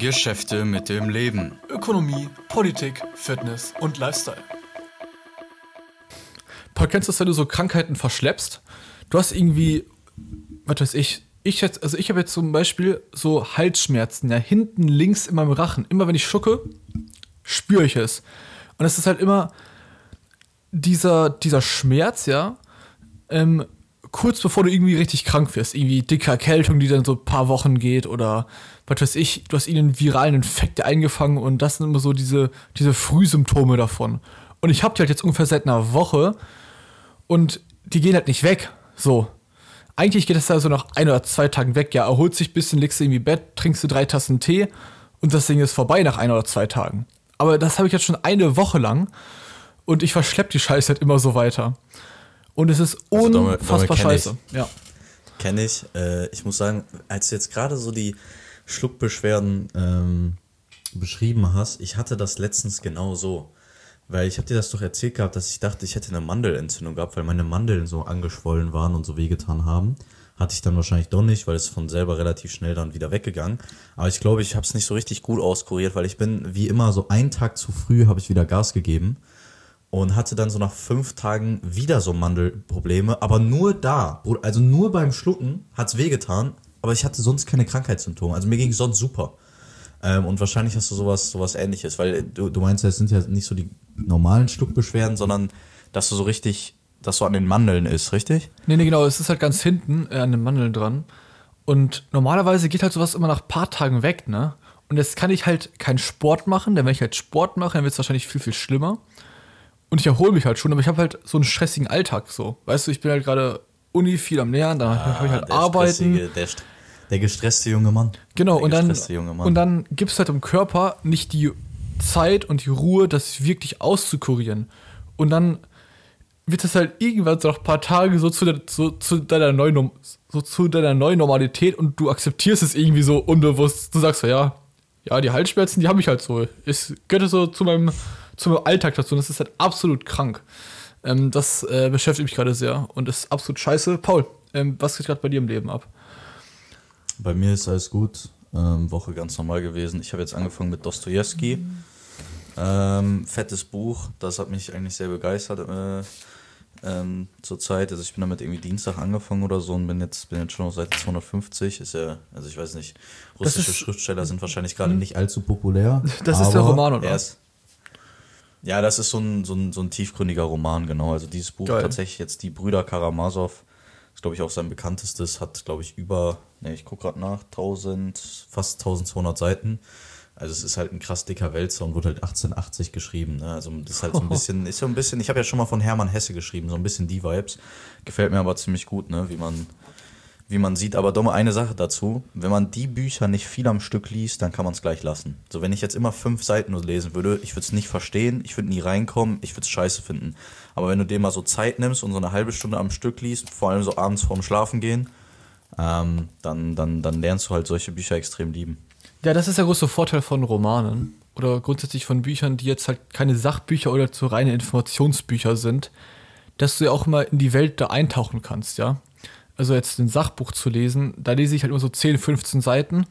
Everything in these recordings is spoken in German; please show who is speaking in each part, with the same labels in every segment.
Speaker 1: Geschäfte mit dem Leben.
Speaker 2: Ökonomie, Politik, Fitness und Lifestyle.
Speaker 3: Paul, kennst du das, wenn du so Krankheiten verschleppst? Du hast irgendwie, was weiß ich, ich jetzt, also ich habe jetzt zum Beispiel so Halsschmerzen, ja, hinten links in meinem Rachen. Immer wenn ich schucke, spüre ich es. Und es ist halt immer dieser, dieser Schmerz, ja, ähm, kurz bevor du irgendwie richtig krank wirst. Irgendwie dicke Erkältung, die dann so ein paar Wochen geht oder was weiß ich, du hast ihnen viralen Infekt eingefangen und das sind immer so diese, diese Frühsymptome davon. Und ich habe die halt jetzt ungefähr seit einer Woche und die gehen halt nicht weg. So. Eigentlich geht das da so nach ein oder zwei Tagen weg. Ja, erholt sich ein bisschen, legst du irgendwie Bett, trinkst du drei Tassen Tee und das Ding ist vorbei nach ein oder zwei Tagen. Aber das habe ich jetzt schon eine Woche lang und ich verschlepp die Scheiße halt immer so weiter. Und es ist
Speaker 4: Also,
Speaker 3: unfassbar
Speaker 4: kenn
Speaker 3: scheiße.
Speaker 4: Ich.
Speaker 3: Ja.
Speaker 4: Kenne ich. Äh, ich muss sagen, als du jetzt gerade so die Schluckbeschwerden ähm, beschrieben hast, ich hatte das letztens genau so. Weil ich habe dir das doch erzählt gehabt, dass ich dachte, ich hätte eine Mandelentzündung gehabt, weil meine Mandeln so angeschwollen waren und so wehgetan haben. Hatte ich dann wahrscheinlich doch nicht, weil es von selber relativ schnell dann wieder weggegangen. Aber ich glaube, ich habe es nicht so richtig gut auskuriert, weil ich bin wie immer so einen Tag zu früh habe ich wieder Gas gegeben und hatte dann so nach fünf Tagen wieder so Mandelprobleme, aber nur da, also nur beim Schlucken hat's wehgetan, aber ich hatte sonst keine Krankheitssymptome. Also mir ging sonst super. Ähm, und wahrscheinlich hast du sowas, sowas ähnliches, weil du, du meinst, es sind ja nicht so die normalen Schluckbeschwerden, sondern dass du so richtig, dass so an den Mandeln ist, richtig?
Speaker 3: Nee, nee, genau, es ist halt ganz hinten äh, an den Mandeln dran. Und normalerweise geht halt sowas immer nach ein paar Tagen weg, ne? Und jetzt kann ich halt keinen Sport machen, denn wenn ich halt Sport mache, dann wird es wahrscheinlich viel, viel schlimmer. Und ich erhole mich halt schon, aber ich habe halt so einen stressigen Alltag so. Weißt du, ich bin halt gerade Uni viel am Lernen, dann habe ich halt
Speaker 4: Ah, der
Speaker 3: Arbeiten.
Speaker 4: Der, der gestresste junge Mann.
Speaker 3: Genau,
Speaker 4: der
Speaker 3: und dann, und dann gibt es halt im Körper nicht die Zeit und die Ruhe, das wirklich auszukurieren. Und dann wird es halt irgendwann so nach ein paar Tagen so zu, der, so, zu deiner neuen so zu deiner neuen Normalität und du akzeptierst es irgendwie so unbewusst. Du sagst so, ja, ja, die Halsschmerzen, die habe ich halt so. Es gehört so zu meinem, zu meinem Alltag dazu und das ist halt absolut krank. Ähm, das äh, beschäftigt mich gerade sehr und ist absolut scheiße. Paul, ähm, was geht gerade bei dir im Leben ab?
Speaker 4: Bei mir ist alles gut. Ähm, Woche ganz normal gewesen. Ich habe jetzt angefangen mit Dostoevsky. Ähm, fettes Buch. Das hat mich eigentlich sehr begeistert äh, ähm, zur Zeit. Also ich bin damit irgendwie Dienstag angefangen oder so und bin jetzt, bin jetzt schon auf Seite 250. Ist ja, also ich weiß nicht, russische
Speaker 3: ist-
Speaker 4: Schriftsteller sind wahrscheinlich gerade nicht allzu populär.
Speaker 3: Das ist der Roman, oder?
Speaker 4: er ist- ja, das ist so ein, so, ein, so ein tiefgründiger Roman, genau. Also dieses Buch
Speaker 3: Geil.
Speaker 4: tatsächlich jetzt die Brüder Karamasow, ist glaube ich auch sein bekanntestes, hat glaube ich über, ne, ich gucke gerade nach, 1000, fast 1200 Seiten. Also es ist halt ein krass dicker Wälzer und wurde halt 1880 geschrieben. Ne? Also das ist halt so ein bisschen, ist so ein bisschen, ich habe ja schon mal von Hermann Hesse geschrieben, so ein bisschen die Vibes. Gefällt mir aber ziemlich gut, ne? wie man, wie man sieht. Aber dumme eine Sache dazu, wenn man die Bücher nicht viel am Stück liest, dann kann man es gleich lassen. So, wenn ich jetzt immer fünf Seiten nur lesen würde, ich würde es nicht verstehen, ich würde nie reinkommen, ich würde es scheiße finden. Aber wenn du dir mal so Zeit nimmst und so eine halbe Stunde am Stück liest, vor allem so abends vorm Schlafen gehen, ähm, dann, dann, dann lernst du halt solche Bücher extrem lieben.
Speaker 3: Ja, das ist der große Vorteil von Romanen oder grundsätzlich von Büchern, die jetzt halt keine Sachbücher oder zu reine Informationsbücher sind, dass du ja auch mal in die Welt da eintauchen kannst, ja. Also jetzt ein Sachbuch zu lesen, da lese ich halt immer so 10, 15 Seiten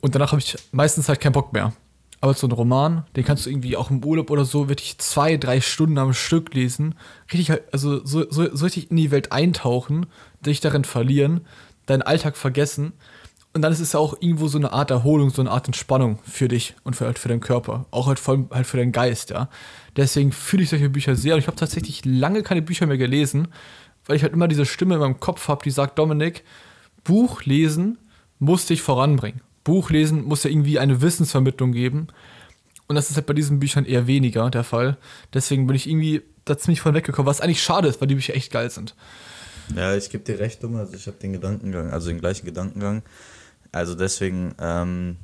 Speaker 3: und danach habe ich meistens halt keinen Bock mehr. Aber so ein Roman, den kannst du irgendwie auch im Urlaub oder so wirklich zwei, drei Stunden am Stück lesen, richtig halt, also so, so, so richtig in die Welt eintauchen, dich darin verlieren, deinen Alltag vergessen. Und dann ist es ja auch irgendwo so eine Art Erholung, so eine Art Entspannung für dich und für, halt für deinen Körper. Auch halt vor allem halt für deinen Geist, ja. Deswegen fühle ich solche Bücher sehr. Und ich habe tatsächlich lange keine Bücher mehr gelesen, weil ich halt immer diese Stimme in meinem Kopf habe, die sagt, Dominik, Buch lesen muss dich voranbringen. Buch lesen muss ja irgendwie eine Wissensvermittlung geben. Und das ist halt bei diesen Büchern eher weniger der Fall. Deswegen bin ich irgendwie da ziemlich von weggekommen, was eigentlich schade ist, weil die Bücher echt geil sind.
Speaker 4: Ja, ich gebe dir recht, Dumme. Also ich habe den Gedankengang, also den gleichen Gedankengang. Also deswegen, ähm,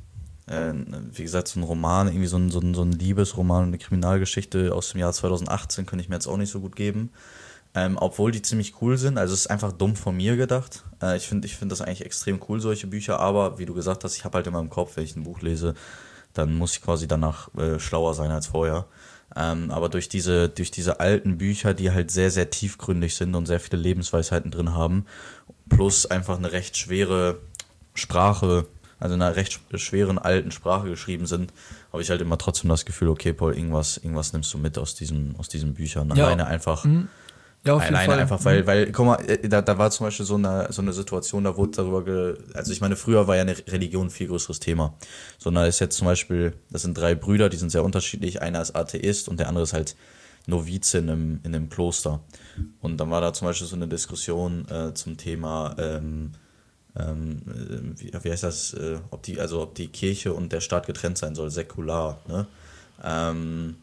Speaker 4: äh, wie gesagt, so ein Roman, irgendwie so ein, so ein, so ein Liebesroman, eine Kriminalgeschichte aus dem Jahr 2018 könnte ich mir jetzt auch nicht so gut geben. Ähm, obwohl die ziemlich cool sind. Also es ist einfach dumm von mir gedacht. Äh, ich finde ich find das eigentlich extrem cool, solche Bücher. Aber wie du gesagt hast, ich habe halt immer im Kopf, wenn ich ein Buch lese, dann muss ich quasi danach äh, schlauer sein als vorher. Ähm, aber durch diese, durch diese alten Bücher, die halt sehr, sehr tiefgründig sind und sehr viele Lebensweisheiten drin haben, plus einfach eine recht schwere Sprache also in einer recht schweren alten Sprache geschrieben sind, habe ich halt immer trotzdem das Gefühl, okay, Paul, irgendwas, irgendwas nimmst du mit aus diesen, aus diesen Büchern.
Speaker 3: Ja.
Speaker 4: Alleine einfach.
Speaker 3: Ja, auf jeden
Speaker 4: Alleine
Speaker 3: Fall.
Speaker 4: einfach, weil, weil, guck mal, äh, da, da war zum Beispiel so eine, so eine Situation, da wurde darüber, ge, also ich meine, früher war ja eine Religion ein viel größeres Thema. Sondern ist jetzt zum Beispiel, das sind drei Brüder, die sind sehr unterschiedlich. Einer ist Atheist und der andere ist halt Novize in einem, in einem Kloster. Und dann war da zum Beispiel so eine Diskussion äh, zum Thema, ähm, ähm, äh, wie, wie heißt das, äh, ob die, also ob die Kirche und der Staat getrennt sein soll, säkular, ne? Ähm,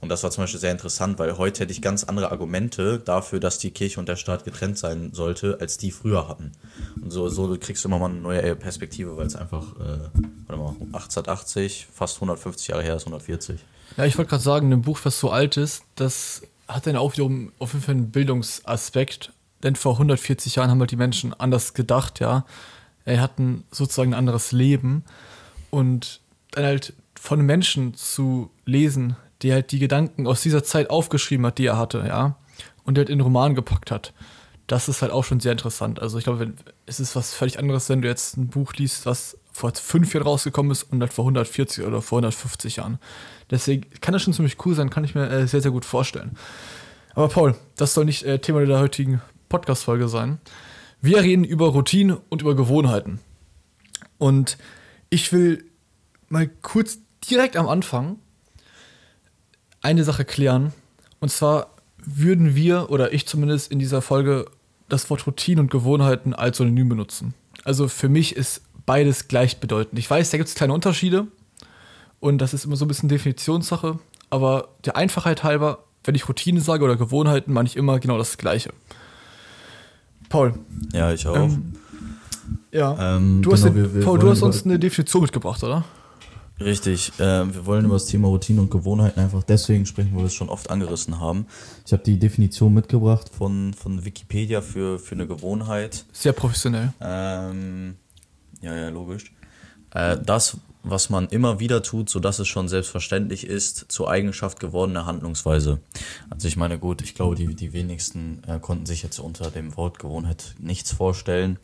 Speaker 4: und das war zum Beispiel sehr interessant, weil heute hätte ich ganz andere Argumente dafür, dass die Kirche und der Staat getrennt sein sollte, als die früher hatten. Und so, so kriegst du immer mal eine neue Perspektive, weil es einfach, äh, warte mal, 1880, fast 150 Jahre her ist 140.
Speaker 3: Ja, ich wollte gerade sagen, ein Buch, was so alt ist, das hat dann auch wiederum auf jeden Fall einen Bildungsaspekt. Denn vor 140 Jahren haben halt die Menschen anders gedacht, ja. Er hatten sozusagen ein anderes Leben. Und dann halt von Menschen zu lesen, der halt die Gedanken aus dieser Zeit aufgeschrieben hat, die er hatte, ja. Und der halt in einen Roman gepackt hat. Das ist halt auch schon sehr interessant. Also ich glaube, es ist was völlig anderes, wenn du jetzt ein Buch liest, was vor fünf Jahren rausgekommen ist und halt vor 140 oder vor 150 Jahren. Deswegen kann das schon ziemlich cool sein, kann ich mir äh, sehr, sehr gut vorstellen. Aber Paul, das soll nicht äh, Thema der heutigen Podcast-Folge sein. Wir reden über Routine und über Gewohnheiten. Und ich will mal kurz direkt am Anfang eine Sache klären. Und zwar würden wir, oder ich zumindest in dieser Folge, das Wort Routine und Gewohnheiten als Synonym benutzen. Also für mich ist beides gleichbedeutend. Ich weiß, da gibt es kleine Unterschiede und das ist immer so ein bisschen Definitionssache, aber der Einfachheit halber, wenn ich Routine sage oder Gewohnheiten, meine ich immer genau das Gleiche. Paul,
Speaker 4: Ja, ich auch.
Speaker 3: ähm, ja,
Speaker 4: Ähm,
Speaker 3: du hast,
Speaker 4: genau,
Speaker 3: den-
Speaker 4: wir- wir
Speaker 3: Paul, du hast uns eine Definition mitgebracht, oder?
Speaker 4: Richtig, ähm, wir wollen über das Thema Routine und Gewohnheiten einfach deswegen sprechen, weil wir es schon oft angerissen haben. Ich habe die Definition mitgebracht von, von Wikipedia für, für eine Gewohnheit.
Speaker 3: Sehr professionell.
Speaker 4: Ähm, ja, ja, logisch. Äh, das, was man immer wieder tut, sodass es schon selbstverständlich ist, zur Eigenschaft gewordene Handlungsweise. Also ich meine, gut, ich glaube, die, die wenigsten äh, konnten sich jetzt unter dem Wort Gewohnheit nichts vorstellen.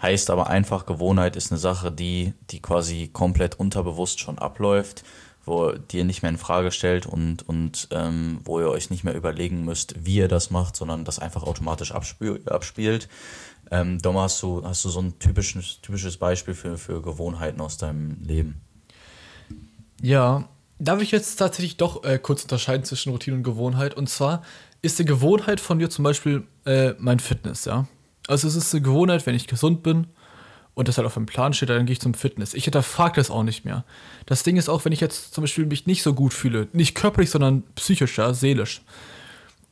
Speaker 4: Heißt aber einfach, Gewohnheit ist eine Sache, die, die quasi komplett unterbewusst schon abläuft, wo die ihr nicht mehr in Frage stellt und, und ähm, wo ihr euch nicht mehr überlegen müsst, wie ihr das macht, sondern das einfach automatisch abspiel, abspielt. Ähm, Dom, hast du, hast du so ein typisches, typisches Beispiel für, für Gewohnheiten aus deinem Leben?
Speaker 3: Ja, darf ich jetzt tatsächlich doch äh, kurz unterscheiden zwischen Routine und Gewohnheit? Und zwar ist die Gewohnheit von dir zum Beispiel äh, mein Fitness, ja. Also es ist eine Gewohnheit, wenn ich gesund bin und das halt auf dem Plan steht, dann gehe ich zum Fitness. Ich hinterfrage das auch nicht mehr. Das Ding ist auch, wenn ich jetzt zum Beispiel mich nicht so gut fühle, nicht körperlich, sondern psychisch, ja, seelisch.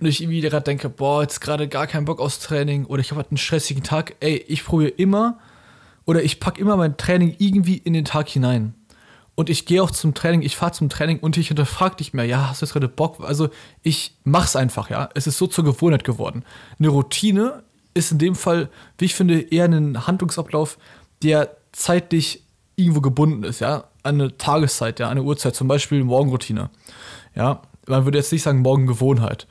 Speaker 3: Und ich irgendwie gerade denke, boah, jetzt gerade gar keinen Bock aufs Training oder ich habe halt einen stressigen Tag, ey, ich probiere immer oder ich packe immer mein Training irgendwie in den Tag hinein. Und ich gehe auch zum Training, ich fahre zum Training und ich hinterfrage nicht mehr, ja, hast du jetzt gerade Bock? Also ich mach's einfach, ja. Es ist so zur Gewohnheit geworden. Eine Routine ist in dem Fall, wie ich finde, eher ein Handlungsablauf, der zeitlich irgendwo gebunden ist, ja. An eine Tageszeit, ja, eine Uhrzeit, zum Beispiel Morgenroutine. Ja, man würde jetzt nicht sagen Morgengewohnheit.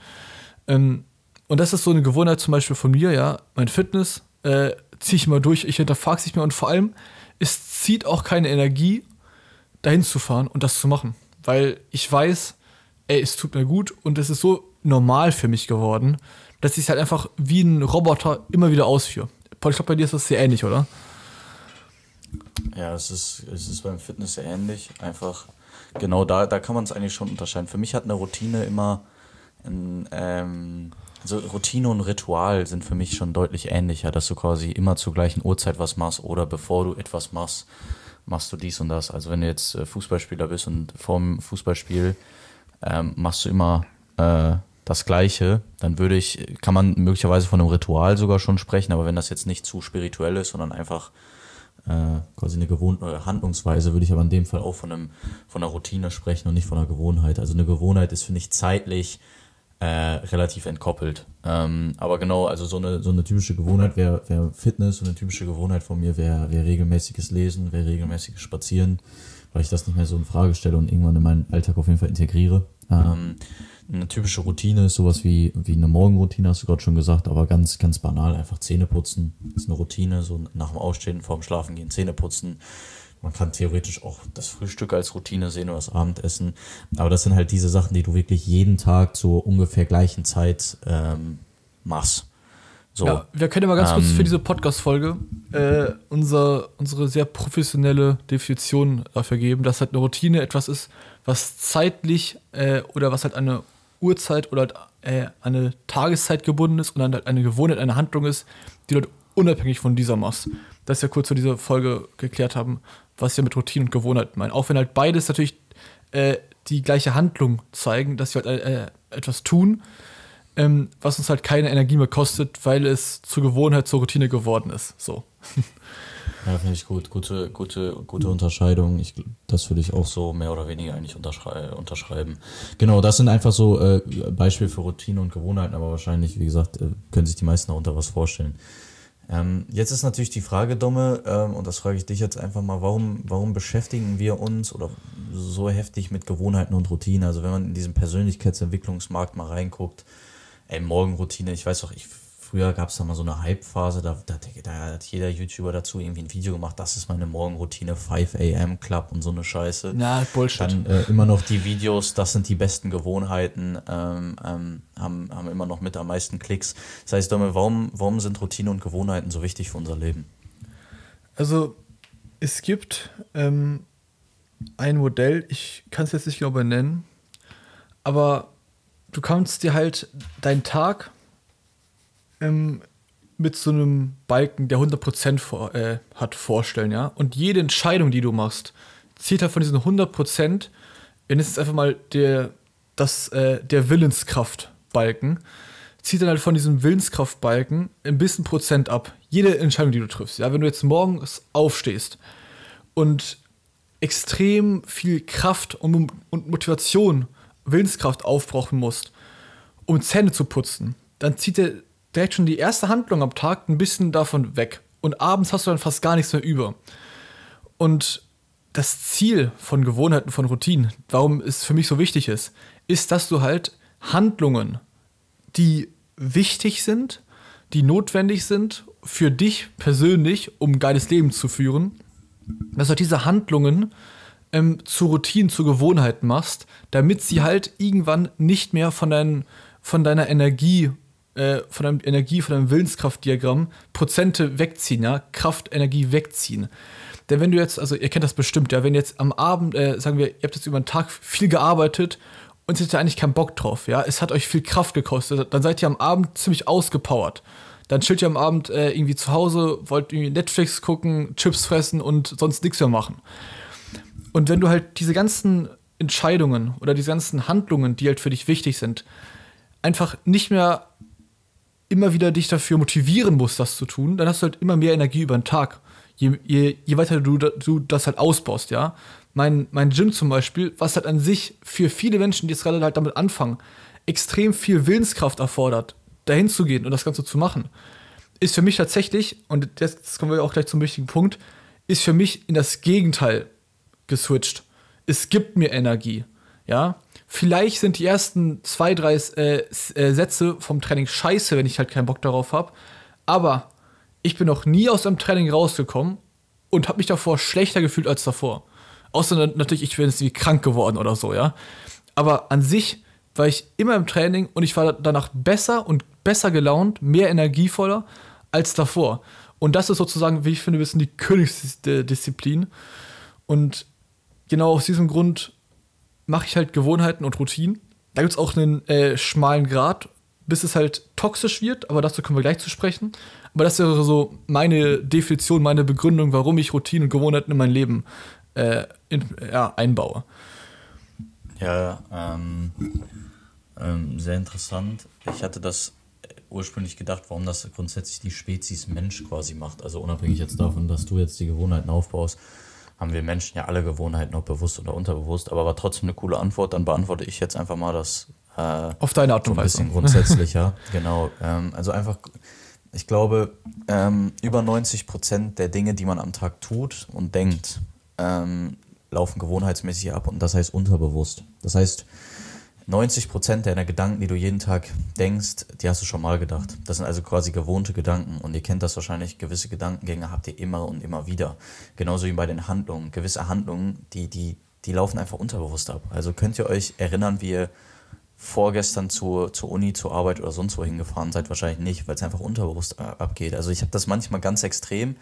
Speaker 3: Ähm, und das ist so eine Gewohnheit zum Beispiel von mir, ja. Mein Fitness äh, ziehe ich immer durch, ich hinterfrage es nicht mehr und vor allem, es zieht auch keine Energie, dahin zu fahren und das zu machen. Weil ich weiß, ey, es tut mir gut und es ist so normal für mich geworden, dass ich es halt einfach wie ein Roboter immer wieder ausführe. Paul, ich glaube, bei dir ist das sehr ähnlich, oder?
Speaker 4: Ja, es ist, es ist beim Fitness sehr ähnlich. Einfach, genau da, da kann man es eigentlich schon unterscheiden. Für mich hat eine Routine immer ein, ähm, also Routine und Ritual sind für mich schon deutlich ähnlicher, dass du quasi immer zur gleichen Uhrzeit was machst oder bevor du etwas machst, machst du dies und das. Also wenn du jetzt äh, Fußballspieler bist und vorm Fußballspiel ähm, machst du immer äh, das Gleiche, dann würde ich, kann man möglicherweise von einem Ritual sogar schon sprechen, aber wenn das jetzt nicht zu spirituell ist, sondern einfach äh, quasi eine gewohnte Handlungsweise, würde ich aber in dem Fall auch von, einem, von einer Routine sprechen und nicht von einer Gewohnheit. Also eine Gewohnheit ist, finde ich, zeitlich äh, relativ entkoppelt. Ähm, aber genau, also so eine, so eine typische Gewohnheit wäre wär Fitness und eine typische Gewohnheit von mir wäre wär regelmäßiges Lesen, wäre regelmäßiges Spazieren, weil ich das nicht mehr so in Frage stelle und irgendwann in meinen Alltag auf jeden Fall integriere. Ähm, eine typische Routine ist sowas wie, wie eine Morgenroutine, hast du gerade schon gesagt, aber ganz, ganz banal, einfach Zähne putzen. ist eine Routine, so nach dem Ausstehen, vorm Schlafen gehen, Zähne putzen. Man kann theoretisch auch das Frühstück als Routine sehen oder das Abendessen. Aber das sind halt diese Sachen, die du wirklich jeden Tag zur ungefähr gleichen Zeit ähm, machst. So.
Speaker 3: Ja, wir können ja mal ganz kurz
Speaker 4: Ähm,
Speaker 3: für diese Podcast-Folge äh, unser, unsere sehr professionelle Definition dafür geben, dass halt eine Routine etwas ist, was zeitlich äh, oder was halt eine Uhrzeit oder halt, äh, eine Tageszeit gebunden ist und dann halt eine Gewohnheit, eine Handlung ist, die du halt unabhängig von dieser machst. Das ist ja kurz für diese Folge geklärt haben, was wir mit Routine und Gewohnheit meinen. Auch wenn halt beides natürlich äh, die gleiche Handlung zeigen, dass wir halt äh, etwas tun, ähm, was uns halt keine Energie mehr kostet, weil es zur Gewohnheit, zur Routine geworden ist. So.
Speaker 4: Ja, finde ich gut. Gute, gute, gute Unterscheidung. Ich, das würde ich auch so mehr oder weniger eigentlich unterschrei unterschreiben. Genau, das sind einfach so äh, Beispiele für Routine und Gewohnheiten, aber wahrscheinlich, wie gesagt, äh, können sich die meisten darunter was vorstellen. Ähm, jetzt ist natürlich die Frage, Domme, ähm, und das frage ich dich jetzt einfach mal, warum, warum beschäftigen wir uns oder so heftig mit Gewohnheiten und Routinen? Also wenn man in diesen Persönlichkeitsentwicklungsmarkt mal reinguckt, ey, Morgenroutine, ich weiß doch, ich, früher gab es da mal so eine Hype-Phase, da, da, da hat jeder YouTuber dazu irgendwie ein Video gemacht, das ist meine Morgenroutine, 5 am Club und so eine Scheiße.
Speaker 3: Na, Bullshit.
Speaker 4: Dann äh, immer noch die Videos, das sind die besten Gewohnheiten, ähm, ähm, haben, haben immer noch mit am meisten Klicks. Das heißt, Domme, warum, warum sind Routine und Gewohnheiten so wichtig für unser Leben?
Speaker 3: Also, es gibt ähm, ein Modell, ich kann es jetzt nicht genau benennen, aber du kannst dir halt deinen Tag ähm, mit so einem Balken, der 100% vor, äh, hat, vorstellen, ja. Und jede Entscheidung, die du machst, zählt halt von diesen 100%, wenn es jetzt einfach mal der, äh, der Willenskraftbalken, zieht dann halt von diesem Willenskraftbalken ein bisschen Prozent ab. Jede Entscheidung, die du triffst. Ja, wenn du jetzt morgens aufstehst und extrem viel Kraft und, und Motivation, Willenskraft aufbrauchen musst, um Zähne zu putzen, dann zieht er direkt schon die erste Handlung am Tag ein bisschen davon weg. Und abends hast du dann fast gar nichts mehr über. Und das Ziel von Gewohnheiten, von Routinen, warum es für mich so wichtig ist, ist, dass du halt Handlungen, die wichtig sind, die notwendig sind für dich persönlich, um ein geiles Leben zu führen, dass du halt diese Handlungen ähm, zu Routinen, zu Gewohnheiten machst, damit sie halt irgendwann nicht mehr von, dein, von deiner Energie, äh, von deinem Energie, von deinem Willenskraftdiagramm Prozente wegziehen, ja, Kraft, Energie wegziehen. Denn wenn du jetzt, also ihr kennt das bestimmt, ja, wenn jetzt am Abend, äh, sagen wir, ihr habt jetzt über den Tag viel gearbeitet und ihr habt eigentlich keinen Bock drauf, ja, es hat euch viel Kraft gekostet, dann seid ihr am Abend ziemlich ausgepowert. Dann chillt ihr am Abend äh, irgendwie zu Hause, wollt irgendwie Netflix gucken, Chips fressen und sonst nichts mehr machen. Und wenn du halt diese ganzen Entscheidungen oder diese ganzen Handlungen, die halt für dich wichtig sind, einfach nicht mehr immer wieder dich dafür motivieren musst, das zu tun, dann hast du halt immer mehr Energie über den Tag. Je, je, je weiter du, du das halt ausbaust, ja. Mein, mein Gym zum Beispiel, was halt an sich für viele Menschen, die jetzt gerade halt damit anfangen, extrem viel Willenskraft erfordert, dahin zu gehen und das Ganze zu machen, ist für mich tatsächlich, und jetzt kommen wir auch gleich zum wichtigen Punkt, ist für mich in das Gegenteil geswitcht. Es gibt mir Energie. Ja, vielleicht sind die ersten zwei, drei äh, äh, Sätze vom Training scheiße, wenn ich halt keinen Bock darauf habe. Aber ich bin noch nie aus dem Training rausgekommen und habe mich davor schlechter gefühlt als davor. Außer natürlich, ich bin jetzt wie krank geworden oder so, ja. Aber an sich war ich immer im Training und ich war danach besser und besser gelaunt, mehr energievoller als davor. Und das ist sozusagen, wie ich finde, ein bisschen die Königsdisziplin. Und genau aus diesem Grund mache ich halt Gewohnheiten und Routinen. Da gibt es auch einen äh, schmalen Grad, bis es halt toxisch wird, aber dazu kommen wir gleich zu sprechen. Aber das wäre so meine Definition, meine Begründung, warum ich Routinen und Gewohnheiten in mein Leben äh, in, ja, einbaue.
Speaker 4: Ja, ähm, ähm, sehr interessant. Ich hatte das ursprünglich gedacht, warum das grundsätzlich die Spezies Mensch quasi macht. Also unabhängig jetzt davon, dass du jetzt die Gewohnheiten aufbaust, haben wir Menschen ja alle Gewohnheiten, ob bewusst oder unterbewusst, aber war trotzdem eine coole Antwort. Dann beantworte ich jetzt einfach mal das äh,
Speaker 3: auf deine Art und
Speaker 4: so ein
Speaker 3: Weise.
Speaker 4: bisschen grundsätzlicher. genau. Ähm, also einfach, ich glaube, ähm, über 90 Prozent der Dinge, die man am Tag tut und denkt, ähm, laufen gewohnheitsmäßig ab und das heißt unterbewusst. Das heißt, 90% deiner Gedanken, die du jeden Tag denkst, die hast du schon mal gedacht. Das sind also quasi gewohnte Gedanken. Und ihr kennt das wahrscheinlich, gewisse Gedankengänge habt ihr immer und immer wieder. Genauso wie bei den Handlungen. Gewisse Handlungen, die, die, die laufen einfach unterbewusst ab. Also könnt ihr euch erinnern, wie ihr vorgestern zur, zur Uni, zur Arbeit oder sonst wo hingefahren seid? Wahrscheinlich nicht, weil es einfach unterbewusst abgeht. Also ich habe das manchmal ganz extrem,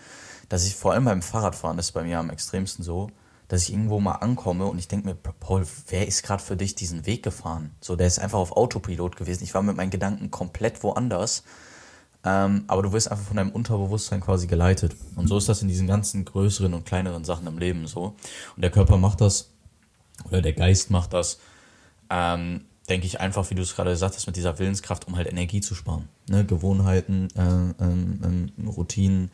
Speaker 4: dass ich vor allem beim Fahrradfahren, das ist bei mir am extremsten so, dass ich irgendwo mal ankomme und ich denke mir, Paul, wer ist gerade für dich diesen Weg gefahren? So, der ist einfach auf Autopilot gewesen. Ich war mit meinen Gedanken komplett woanders. Ähm, aber du wirst einfach von deinem Unterbewusstsein quasi geleitet. Und so ist das in diesen ganzen größeren und kleineren Sachen im Leben so. Und der Körper macht das, oder der Geist macht das, ähm, denke ich einfach, wie du es gerade gesagt hast, mit dieser Willenskraft, um halt Energie zu sparen. Ne? Gewohnheiten, äh, ähm, ähm, Routinen,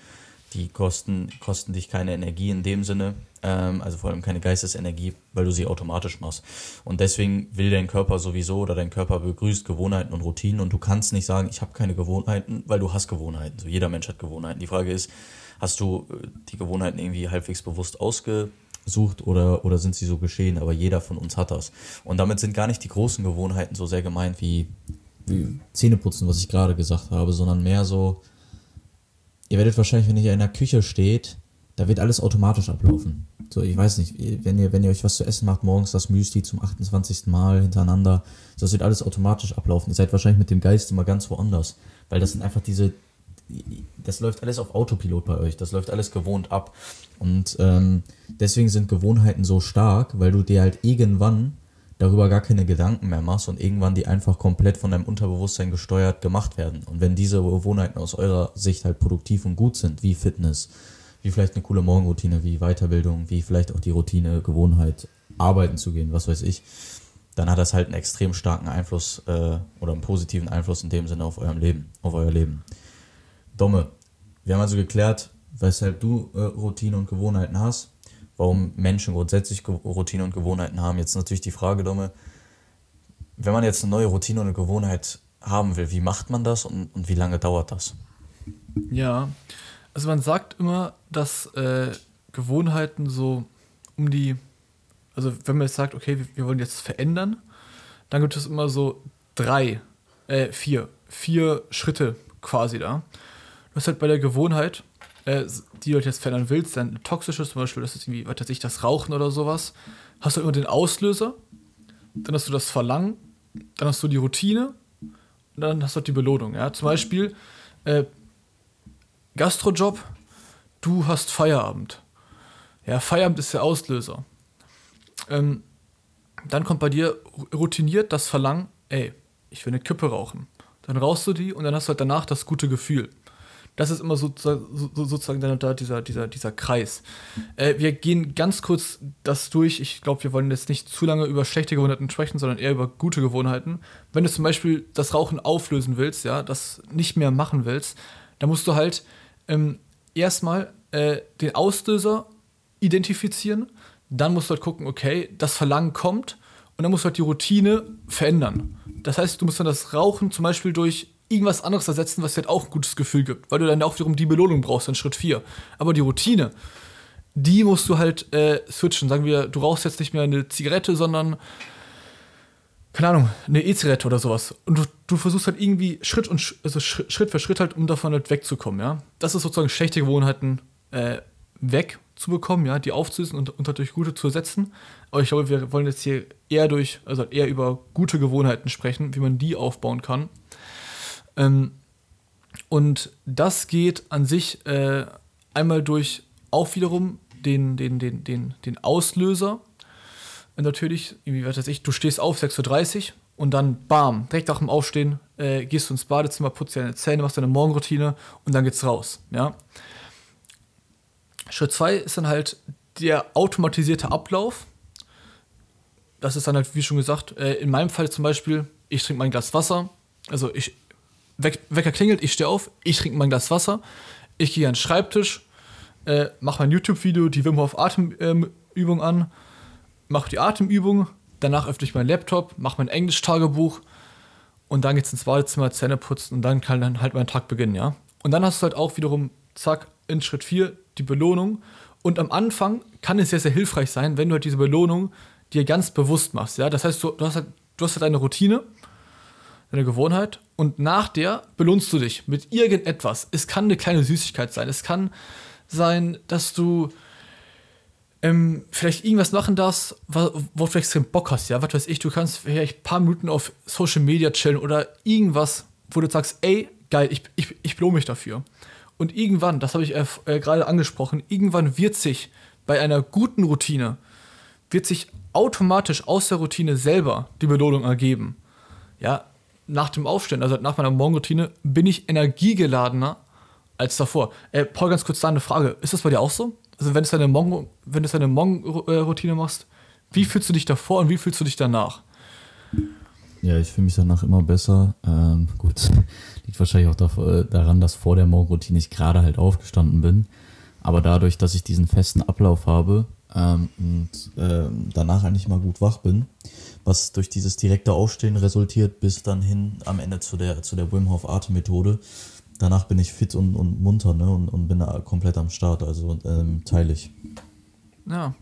Speaker 4: die kosten, kosten dich keine Energie in dem Sinne, ähm, also vor allem keine Geistesenergie, weil du sie automatisch machst. Und deswegen will dein Körper sowieso oder dein Körper begrüßt Gewohnheiten und Routinen und du kannst nicht sagen, ich habe keine Gewohnheiten, weil du hast Gewohnheiten. So jeder Mensch hat Gewohnheiten. Die Frage ist, hast du äh, die Gewohnheiten irgendwie halbwegs bewusst ausgesucht oder, oder sind sie so geschehen? Aber jeder von uns hat das. Und damit sind gar nicht die großen Gewohnheiten so sehr gemeint wie, wie Zähneputzen, was ich gerade gesagt habe, sondern mehr so, ihr werdet wahrscheinlich, wenn ihr in der Küche steht, da wird alles automatisch ablaufen. So, ich weiß nicht, wenn ihr, wenn ihr euch was zu essen macht, morgens das Müsli zum 28. Mal hintereinander, das wird alles automatisch ablaufen. Ihr seid wahrscheinlich mit dem Geist immer ganz woanders, weil das sind einfach diese, das läuft alles auf Autopilot bei euch, das läuft alles gewohnt ab. Und ähm, deswegen sind Gewohnheiten so stark, weil du dir halt irgendwann darüber gar keine Gedanken mehr machst und irgendwann die einfach komplett von deinem Unterbewusstsein gesteuert gemacht werden. Und wenn diese Gewohnheiten aus eurer Sicht halt produktiv und gut sind, wie Fitness, wie vielleicht eine coole Morgenroutine, wie Weiterbildung, wie vielleicht auch die Routine, Gewohnheit, arbeiten zu gehen, was weiß ich, dann hat das halt einen extrem starken Einfluss äh, oder einen positiven Einfluss in dem Sinne auf eurem Leben, auf euer Leben. Domme, wir haben also geklärt, weshalb du äh, Routine und Gewohnheiten hast warum Menschen grundsätzlich Routine und Gewohnheiten haben. Jetzt natürlich die Frage, Domme, wenn man jetzt eine neue Routine und eine Gewohnheit haben will, wie macht man das und, und wie lange dauert das?
Speaker 3: Ja, also man sagt immer, dass äh, Gewohnheiten so um die, also wenn man jetzt sagt, okay, wir, wir wollen jetzt verändern, dann gibt es immer so drei, äh, vier, vier Schritte quasi da. Das ist halt bei der Gewohnheit, äh, die du halt jetzt verändern willst, dann toxisches zum Beispiel, das ist irgendwie, was weiß ich, das Rauchen oder sowas, hast du immer den Auslöser, dann hast du das Verlangen, dann hast du die Routine und dann hast du die Belohnung. Ja? Zum Beispiel äh, Gastrojob, du hast Feierabend. Ja, Feierabend ist der Auslöser. Ähm, dann kommt bei dir routiniert das Verlangen, ey, ich will eine Kippe rauchen. Dann rauchst du die und dann hast du halt danach das gute Gefühl. Das ist immer so, so, sozusagen dann da dieser, dieser, dieser Kreis. Äh, wir gehen ganz kurz das durch. Ich glaube, wir wollen jetzt nicht zu lange über schlechte Gewohnheiten sprechen, sondern eher über gute Gewohnheiten. Wenn du zum Beispiel das Rauchen auflösen willst, ja, das nicht mehr machen willst, dann musst du halt ähm, erstmal äh, den Auslöser identifizieren. Dann musst du halt gucken, okay, das Verlangen kommt und dann musst du halt die Routine verändern. Das heißt, du musst dann das Rauchen zum Beispiel durch irgendwas anderes ersetzen, was dir halt auch ein gutes Gefühl gibt, weil du dann auch wiederum die Belohnung brauchst in Schritt 4. Aber die Routine, die musst du halt äh, switchen. Sagen wir, du rauchst jetzt nicht mehr eine Zigarette, sondern keine Ahnung, eine E-Zigarette oder sowas. Und du, du, versuchst halt irgendwie Schritt und also Schritt für Schritt halt, um davon halt wegzukommen, ja. Das ist sozusagen schlechte Gewohnheiten äh, wegzubekommen, ja, die aufzulösen und, und dadurch gute zu ersetzen. Aber ich glaube, wir wollen jetzt hier eher durch, also eher über gute Gewohnheiten sprechen, wie man die aufbauen kann. Ähm, und das geht an sich äh, einmal durch auch wiederum den, den, den, den, den Auslöser. Und natürlich, wie weiß ich, du stehst auf 6.30 Uhr und dann bam, direkt nach dem Aufstehen äh, gehst du ins Badezimmer, putzt deine Zähne, machst deine Morgenroutine und dann geht's raus. Ja? Schritt 2 ist dann halt der automatisierte Ablauf. Das ist dann halt, wie schon gesagt, äh, in meinem Fall zum Beispiel, ich trinke mein Glas Wasser. Also ich Wecker klingelt, ich stehe auf, ich trinke mein Glas Wasser, ich gehe an den Schreibtisch, äh, mache mein YouTube-Video, die Wim Hof Atemübung ähm, an, mache die Atemübung, danach öffne ich meinen Laptop, mache mein Englisch-Tagebuch und dann geht's ins Badezimmer, Zähne putzen und dann kann dann halt mein Tag beginnen, ja. Und dann hast du halt auch wiederum, zack, in Schritt 4 die Belohnung. Und am Anfang kann es sehr, sehr hilfreich sein, wenn du halt diese Belohnung dir ganz bewusst machst, ja. Das heißt, du, du hast halt du hast halt eine Routine, deine Gewohnheit und nach der belohnst du dich mit irgendetwas. Es kann eine kleine Süßigkeit sein. Es kann sein, dass du ähm, vielleicht irgendwas machen darfst, wo du vielleicht extrem Bock hast, ja, was weiß ich, du kannst vielleicht ein paar Minuten auf Social Media chillen oder irgendwas, wo du sagst, ey, geil, ich, ich, ich belohne mich dafür. Und irgendwann, das habe ich äh, äh, gerade angesprochen, irgendwann wird sich bei einer guten Routine, wird sich automatisch aus der Routine selber die Belohnung ergeben. Ja, nach dem Aufstehen, also nach meiner Morgenroutine, bin ich energiegeladener als davor. Äh, Paul, ganz kurz da eine Frage. Ist das bei dir auch so? Also wenn du deine Morgen, Morgenroutine machst, wie fühlst du dich davor und wie fühlst du dich danach?
Speaker 5: Ja, ich fühle mich danach immer besser. Ähm, gut, liegt wahrscheinlich auch davor, daran, dass vor der Morgenroutine ich gerade halt aufgestanden bin. Aber dadurch, dass ich diesen festen Ablauf habe ähm, und ähm, danach eigentlich mal gut wach bin, was durch dieses direkte Aufstehen resultiert, bis dann hin am Ende zu der, zu der Wim Hof Atemmethode. Danach bin ich fit und, und munter ne? und, und bin da komplett am Start, also ähm, teile ich.
Speaker 3: Ja,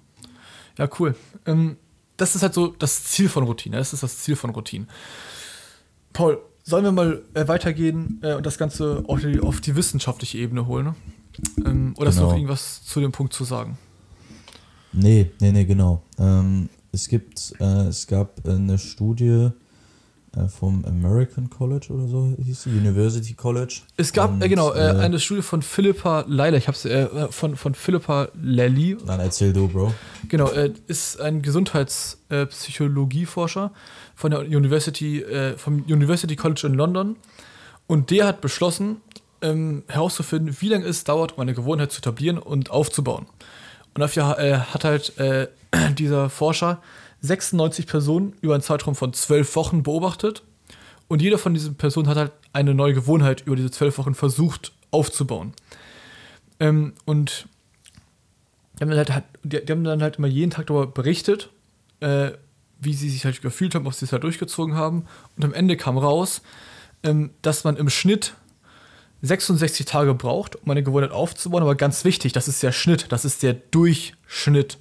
Speaker 3: ja, cool. Ähm, das ist halt so das Ziel von Routine. Das ist das Ziel von Routine. Paul, sollen wir mal äh, weitergehen äh, und das Ganze auf die, auf die wissenschaftliche Ebene holen? Ne? Ähm, oder genau. hast du noch genau. irgendwas zu dem Punkt zu sagen?
Speaker 5: Nee, nee, nee, genau. Ähm, es gibt, äh, es gab eine Studie äh, vom American College oder so hieß sie, University College.
Speaker 3: Es gab, Und, äh, genau, äh, eine Studie von Philippa Leila, ich hab's, äh, von, von Philippa Lally.
Speaker 5: Dann erzähl du, Bro.
Speaker 3: Genau, ist ein Gesundheitspsychologieforscher von der University, vom University College in London. Und der hat beschlossen, ähm, herauszufinden, wie lange es dauert, um eine Gewohnheit zu etablieren und aufzubauen. Und dafür äh, hat halt äh, dieser Forscher 96 Personen über einen Zeitraum von zwölf Wochen beobachtet. Und jede von diesen Personen hat halt eine neue Gewohnheit über diese zwölf Wochen versucht aufzubauen. Ähm, und die haben, halt, die, die haben, dann halt immer jeden Tag darüber berichtet, äh, wie sie sich halt gefühlt haben, ob sie es halt durchgezogen haben. Und am Ende kam raus, ähm, dass man im Schnitt 66 Tage braucht, um eine Gewohnheit aufzubauen. Aber ganz wichtig, das ist der Schnitt, das ist der Durchschnitt.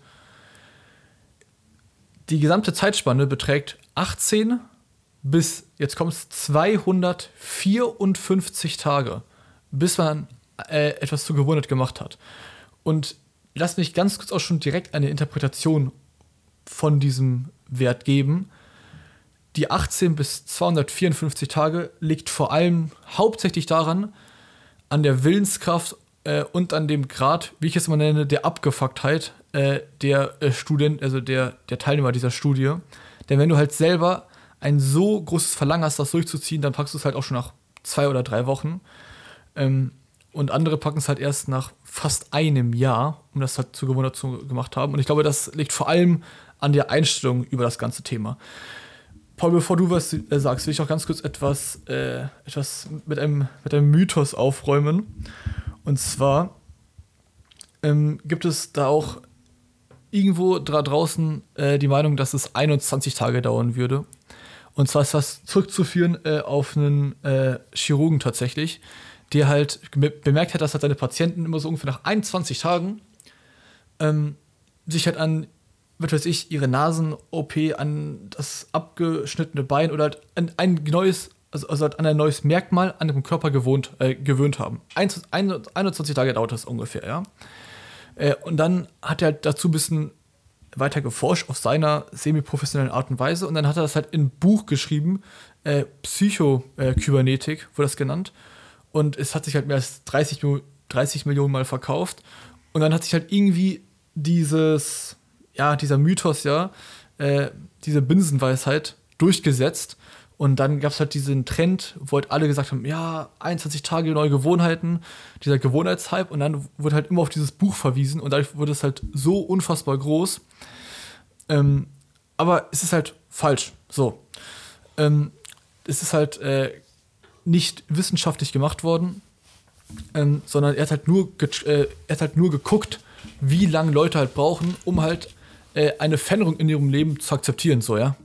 Speaker 3: Die gesamte Zeitspanne beträgt 18 bis, jetzt kommt es, 254 Tage, bis man äh, etwas zur Gewohnheit gemacht hat. Und lass mich ganz kurz auch schon direkt eine Interpretation von diesem Wert geben. Die 18 bis 254 Tage liegt vor allem hauptsächlich daran, an der Willenskraft äh, und an dem Grad, wie ich es mal nenne, der Abgefucktheit äh, der äh, Student, also der, der Teilnehmer dieser Studie. Denn wenn du halt selber ein so großes Verlangen hast, das durchzuziehen, dann packst du es halt auch schon nach zwei oder drei Wochen. Ähm, und andere packen es halt erst nach fast einem Jahr, um das halt zu Gewohnheit zu gemacht haben. Und ich glaube, das liegt vor allem an der Einstellung über das ganze Thema. Paul, bevor du was äh, sagst, will ich auch ganz kurz etwas, äh, etwas mit, einem, mit einem Mythos aufräumen. Und zwar ähm, gibt es da auch irgendwo da draußen äh, die Meinung, dass es 21 Tage dauern würde. Und zwar ist das zurückzuführen äh, auf einen äh, Chirurgen tatsächlich, der halt bemerkt hat, dass halt seine Patienten immer so ungefähr nach 21 Tagen ähm, sich halt an was weiß ich, ihre Nasen-OP an das abgeschnittene Bein oder halt an ein neues, also, also halt an ein neues Merkmal an ihrem Körper gewohnt, äh, gewöhnt haben. 21 Tage dauert das ungefähr, ja. Äh, und dann hat er halt dazu ein bisschen weiter geforscht auf seiner semi-professionellen Art und Weise und dann hat er das halt in ein Buch geschrieben, äh, Psycho-Kybernetik wurde das genannt. Und es hat sich halt mehr als 30, 30 Millionen Mal verkauft. Und dann hat sich halt irgendwie dieses ja, dieser Mythos, ja, äh, diese Binsenweisheit durchgesetzt. Und dann gab es halt diesen Trend, wo halt alle gesagt haben, ja, 21 Tage neue Gewohnheiten, dieser Gewohnheitshype. Und dann wurde halt immer auf dieses Buch verwiesen und dadurch wurde es halt so unfassbar groß. Ähm, aber es ist halt falsch. So. Ähm, es ist halt äh, nicht wissenschaftlich gemacht worden, ähm, sondern er hat halt nur, äh, er hat halt nur geguckt, wie lange Leute halt brauchen, um halt äh, eine Veränderung in ihrem Leben zu akzeptieren, so, ja.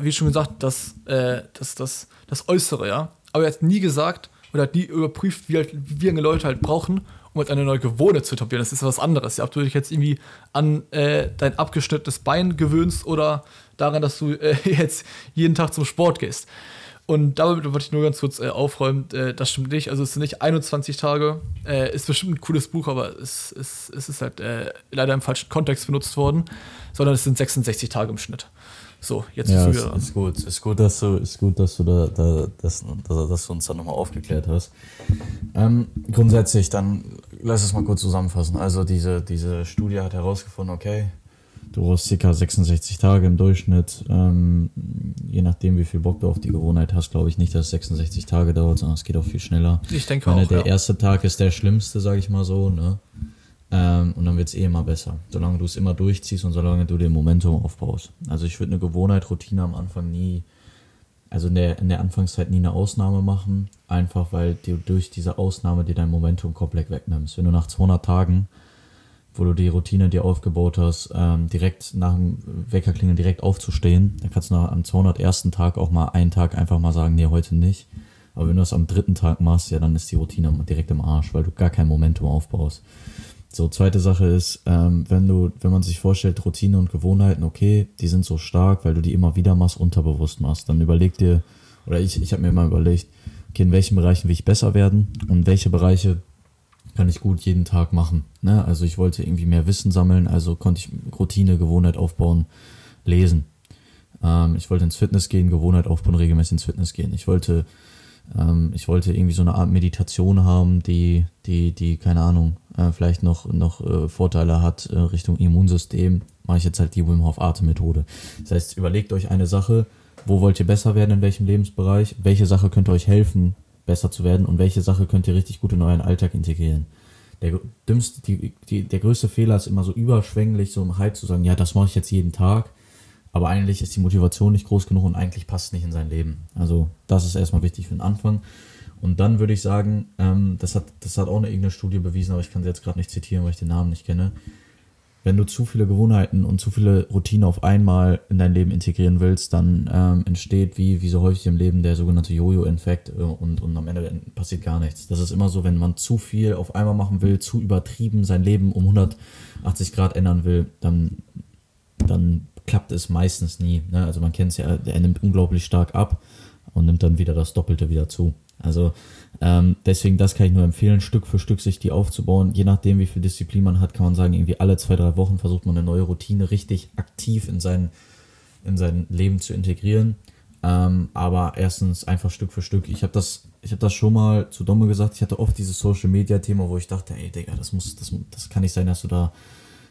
Speaker 3: Wie schon gesagt, das, äh, das, das, das Äußere, ja. Aber er hat nie gesagt oder hat nie überprüft, wie, halt, wie lange Leute halt brauchen, um halt eine neue Gewohnheit zu etablieren. Das ist was anderes. Ja, ob du dich jetzt irgendwie an äh, dein abgeschnittenes Bein gewöhnst oder daran, dass du äh, jetzt jeden Tag zum Sport gehst. Und damit wollte ich nur ganz kurz äh, aufräumen, äh, das stimmt nicht. Also es sind nicht 21 Tage. Äh, ist bestimmt ein cooles Buch, aber es, es, es ist halt äh, leider im falschen Kontext benutzt worden, sondern es sind 66 Tage im Schnitt. So, jetzt
Speaker 4: Ja, ist, ist gut. Ist gut, dass du, ist gut, dass du da, da dass, dass, dass du uns da nochmal aufgeklärt hast. Ähm, grundsätzlich, dann lass es mal kurz zusammenfassen. Also diese, diese Studie hat herausgefunden, okay, du brauchst ca. 66 Tage im Durchschnitt. Ähm, je nachdem, wie viel Bock du auf die Gewohnheit hast, glaube ich nicht, dass es 66 Tage dauert, sondern es geht auch viel schneller.
Speaker 3: Ich denke auch,
Speaker 4: der
Speaker 3: ja.
Speaker 4: erste Tag ist der schlimmste, sage ich mal so, ne? Ähm, und dann wird es eh immer besser, solange du es immer durchziehst und solange du den Momentum aufbaust. Also ich würde eine Gewohnheit, Routine am Anfang nie, also in der, in der Anfangszeit nie eine Ausnahme machen, einfach weil du durch diese Ausnahme dir dein Momentum komplett wegnimmst. Wenn du nach 200 Tagen, wo du die Routine dir aufgebaut hast, ähm, direkt nach dem Weckerklingeln direkt aufzustehen, dann kannst du nach, am 201. Tag auch mal einen Tag einfach mal sagen, nee, heute nicht. Aber wenn du das am dritten Tag machst, ja, dann ist die Routine direkt im Arsch, weil du gar kein Momentum aufbaust. So, zweite Sache ist, ähm, wenn du, wenn man sich vorstellt, Routine und Gewohnheiten, okay, die sind so stark, weil du die immer wieder machst, unterbewusst machst, dann überleg dir, oder ich, ich habe mir mal überlegt, okay, in welchen Bereichen will ich besser werden und welche Bereiche kann ich gut jeden Tag machen. Ne? Also ich wollte irgendwie mehr Wissen sammeln, also konnte ich Routine, Gewohnheit aufbauen, lesen. Ähm, ich wollte ins Fitness gehen, Gewohnheit aufbauen, regelmäßig ins Fitness gehen. Ich wollte ähm, ich wollte irgendwie so eine Art Meditation haben, die, die, die, keine Ahnung, äh, vielleicht noch, noch äh, Vorteile hat äh, Richtung Immunsystem. Mache ich jetzt halt die Wim Hof Atemmethode. Das heißt, überlegt euch eine Sache, wo wollt ihr besser werden, in welchem Lebensbereich, welche Sache könnte euch helfen, besser zu werden und welche Sache könnt ihr richtig gut in euren Alltag integrieren. Der dümmste, die, die, der größte Fehler ist immer so überschwänglich, so im Hype zu sagen, ja, das mache ich jetzt jeden Tag. Aber eigentlich ist die Motivation nicht groß genug und eigentlich passt es nicht in sein Leben. Also das ist erstmal wichtig für den Anfang. Und dann würde ich sagen, ähm, das, hat, das hat auch eine irgendeine Studie bewiesen, aber ich kann sie jetzt gerade nicht zitieren, weil ich den Namen nicht kenne. Wenn du zu viele Gewohnheiten und zu viele Routinen auf einmal in dein Leben integrieren willst, dann ähm, entsteht, wie, wie so häufig im Leben, der sogenannte Jojo-Infekt äh, und, und am Ende passiert gar nichts. Das ist immer so, wenn man zu viel auf einmal machen will, zu übertrieben sein Leben um 180 Grad ändern will, dann, dann klappt es meistens nie. Ne? Also man kennt es ja, er nimmt unglaublich stark ab und nimmt dann wieder das Doppelte wieder zu. Also ähm, deswegen, das kann ich nur empfehlen, Stück für Stück sich die aufzubauen. Je nachdem, wie viel Disziplin man hat, kann man sagen, irgendwie alle zwei, drei Wochen versucht man eine neue Routine richtig aktiv in sein, in sein Leben zu integrieren. Ähm, aber erstens einfach Stück für Stück. Ich habe das, habe das schon mal zu Domme gesagt. Ich hatte oft dieses Social Media Thema, wo ich dachte, ey Digga, das muss, das, das kann nicht sein, dass du da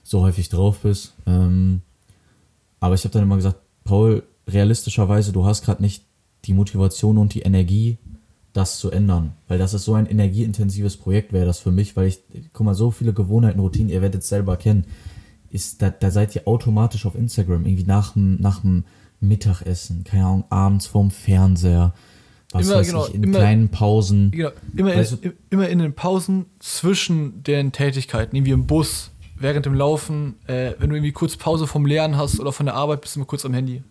Speaker 4: so häufig drauf bist. Ähm, aber ich habe dann immer gesagt, Paul, realistischerweise, du hast gerade nicht die Motivation und die Energie, das zu ändern. Weil das ist so ein energieintensives Projekt, wäre das für mich, weil ich, guck mal, so viele Gewohnheiten, Routinen, ihr werdet es selber kennen, ist, da, da seid ihr automatisch auf Instagram, irgendwie nach dem, nach dem Mittagessen, keine Ahnung, abends vorm Fernseher, was
Speaker 3: Immer,
Speaker 4: weiß
Speaker 3: genau,
Speaker 4: ich, in
Speaker 3: immer-
Speaker 4: kleinen Pausen.
Speaker 3: Genau, immer,
Speaker 4: Weißt du-
Speaker 3: in, immer in den Pausen zwischen den Tätigkeiten, irgendwie im Bus, während dem Laufen, äh, wenn du irgendwie kurz Pause vom Lernen hast oder von der Arbeit, bist du mal kurz am Handy.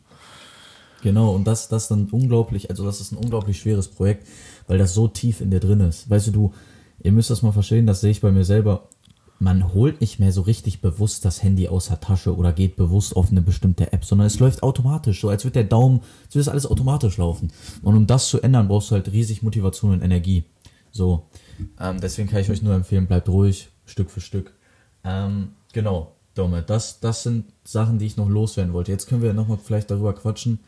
Speaker 4: Genau, und das, das dann unglaublich, also das ist ein unglaublich schweres Projekt, weil das so tief in dir drin ist. Weißt du, du, ihr müsst das mal verstehen, das sehe ich bei mir selber. Man holt nicht mehr so richtig bewusst das Handy aus der Tasche oder geht bewusst auf eine bestimmte App, sondern es läuft automatisch, so als würde der Daumen, als würde das alles automatisch laufen. Und um das zu ändern, brauchst du halt riesig Motivation und Energie. So, ähm, deswegen kann ich euch nur empfehlen, bleibt ruhig, Stück für Stück. Ähm, genau, Dome, das, das sind Sachen, die ich noch loswerden wollte. Jetzt können wir nochmal vielleicht darüber quatschen,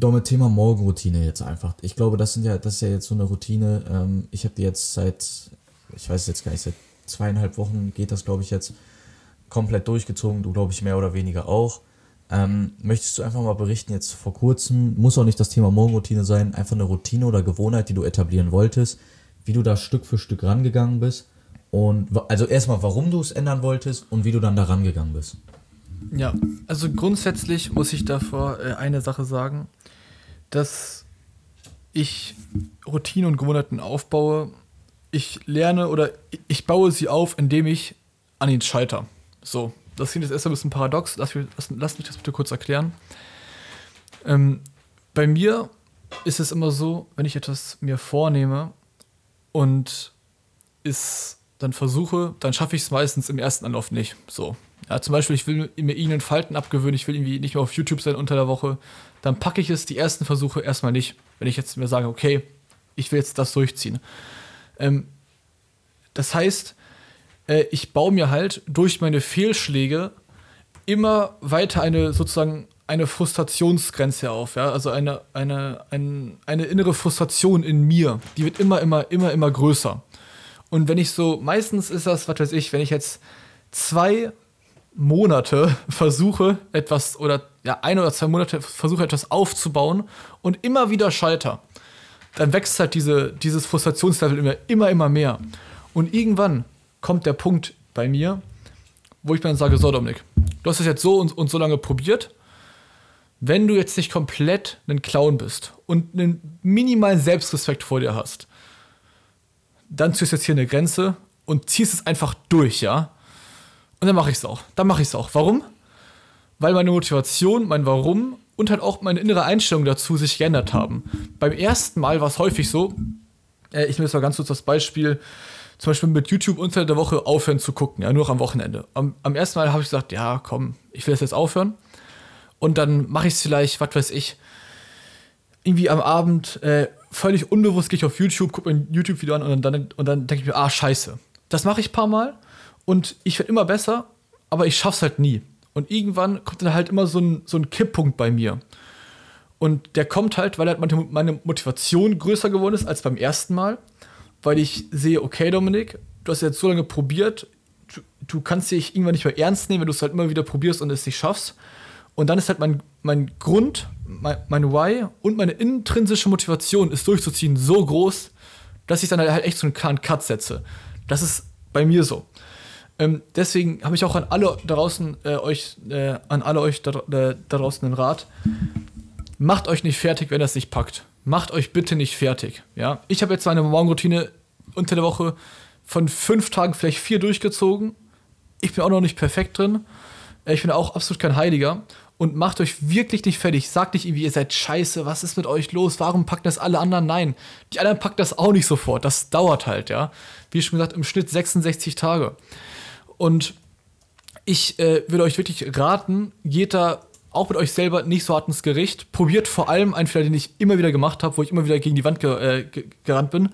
Speaker 4: Dome, Thema Morgenroutine jetzt einfach. Ich glaube, das sind ja, das ist ja jetzt so eine Routine. Ähm, ich habe die jetzt seit, ich weiß jetzt gar nicht, seit zweieinhalb Wochen geht das, glaube ich, jetzt komplett durchgezogen. Du, glaube ich, mehr oder weniger auch. Ähm, möchtest du einfach mal berichten, jetzt vor kurzem, muss auch nicht das Thema Morgenroutine sein, einfach eine Routine oder Gewohnheit, die du etablieren wolltest, wie du da Stück für Stück rangegangen bist und also erstmal, warum du es ändern wolltest und wie du dann da rangegangen bist.
Speaker 3: Ja, also grundsätzlich muss ich davor äh, eine Sache sagen, dass ich Routinen und Gewohnheiten aufbaue. Ich lerne oder ich- baue sie auf, indem ich an ihnen scheitere. So, das klingt jetzt erst ein bisschen paradox. Lass mich, lass mich das bitte kurz erklären. Ähm, bei mir ist es immer so, wenn ich etwas mir vornehme und es dann versuche, dann schaffe ich es meistens im ersten Anlauf nicht. So, Ja, zum Beispiel, ich will mir irgendeinen Falten abgewöhnen, ich will irgendwie nicht mehr auf YouTube sein unter der Woche, dann packe ich es die ersten Versuche erstmal nicht. Wenn ich jetzt mir sage, okay, ich will jetzt das durchziehen. Ähm, das heißt, äh, ich baue mir halt durch meine Fehlschläge immer weiter eine sozusagen eine Frustrationsgrenze auf, ja, also eine, eine, eine, eine innere Frustration in mir, die wird immer, immer, immer, immer größer. Und wenn ich so, meistens ist das, was weiß ich, wenn ich jetzt zwei Monate versuche, etwas oder ja, ein oder zwei Monate versuche, etwas aufzubauen und immer wieder scheiter, dann wächst halt diese, dieses Frustrationslevel immer, immer, immer mehr. Und irgendwann kommt der Punkt bei mir, wo ich mir dann sage: So, Dominik, du hast es jetzt so und, und so lange probiert. Wenn du jetzt nicht komplett ein Clown bist und einen minimalen Selbstrespekt vor dir hast, dann ziehst du jetzt hier eine Grenze und ziehst es einfach durch, ja? Und dann mache ich es auch. Dann mache ich es auch. Warum? Weil meine Motivation, mein Warum und halt auch meine innere Einstellung dazu sich geändert haben. Beim ersten Mal war es häufig so, äh, ich nehme jetzt mal ganz kurz das Beispiel, zum Beispiel mit YouTube unter der Woche aufhören zu gucken, ja, nur am Wochenende. Am, am ersten Mal habe ich gesagt, ja, komm, ich will das jetzt aufhören. Und dann mache ich es vielleicht, was weiß ich, irgendwie am Abend äh, völlig unbewusst gehe ich auf YouTube, gucke mir ein YouTube-Video an und dann, und dann denke ich mir, ah, scheiße. Das mache ich ein paar Mal und ich werde immer besser, aber ich schaff's halt nie. Und irgendwann kommt dann halt immer so ein, so ein Kipppunkt bei mir. Und der kommt halt, weil halt meine Motivation größer geworden ist als beim ersten Mal. Weil ich sehe, okay, Dominik, du hast jetzt so lange probiert, du, du kannst dich irgendwann nicht mehr ernst nehmen, wenn du es halt immer wieder probierst und es nicht schaffst. Und dann ist halt mein, mein Grund, mein, mein Why und meine intrinsische Motivation, es durchzuziehen, so groß, dass ich dann halt echt so einen klaren Cut setze. Das ist bei mir so. Ähm, deswegen habe ich auch an alle da draußen äh, euch, äh, an alle euch da, äh, da draußen einen Rat. Macht euch nicht fertig, wenn das nicht packt. Macht euch bitte nicht fertig. Ja? Ich habe jetzt meine Morgenroutine unter der Woche von fünf Tagen vielleicht vier durchgezogen. Ich bin auch noch nicht perfekt drin. Äh, ich bin auch absolut kein Heiliger. Und macht euch wirklich nicht fertig. Sagt nicht irgendwie, ihr seid scheiße, was ist mit euch los? Warum packen das alle anderen? Nein. Die anderen packen das auch nicht sofort. Das dauert halt, ja. Wie schon gesagt, im Schnitt 66 Tage. Und ich äh, würde euch wirklich raten, geht da auch mit euch selber nicht so hart ins Gericht. Probiert vor allem einen Fehler, den ich immer wieder gemacht habe, wo ich immer wieder gegen die Wand ge äh, gerannt bin.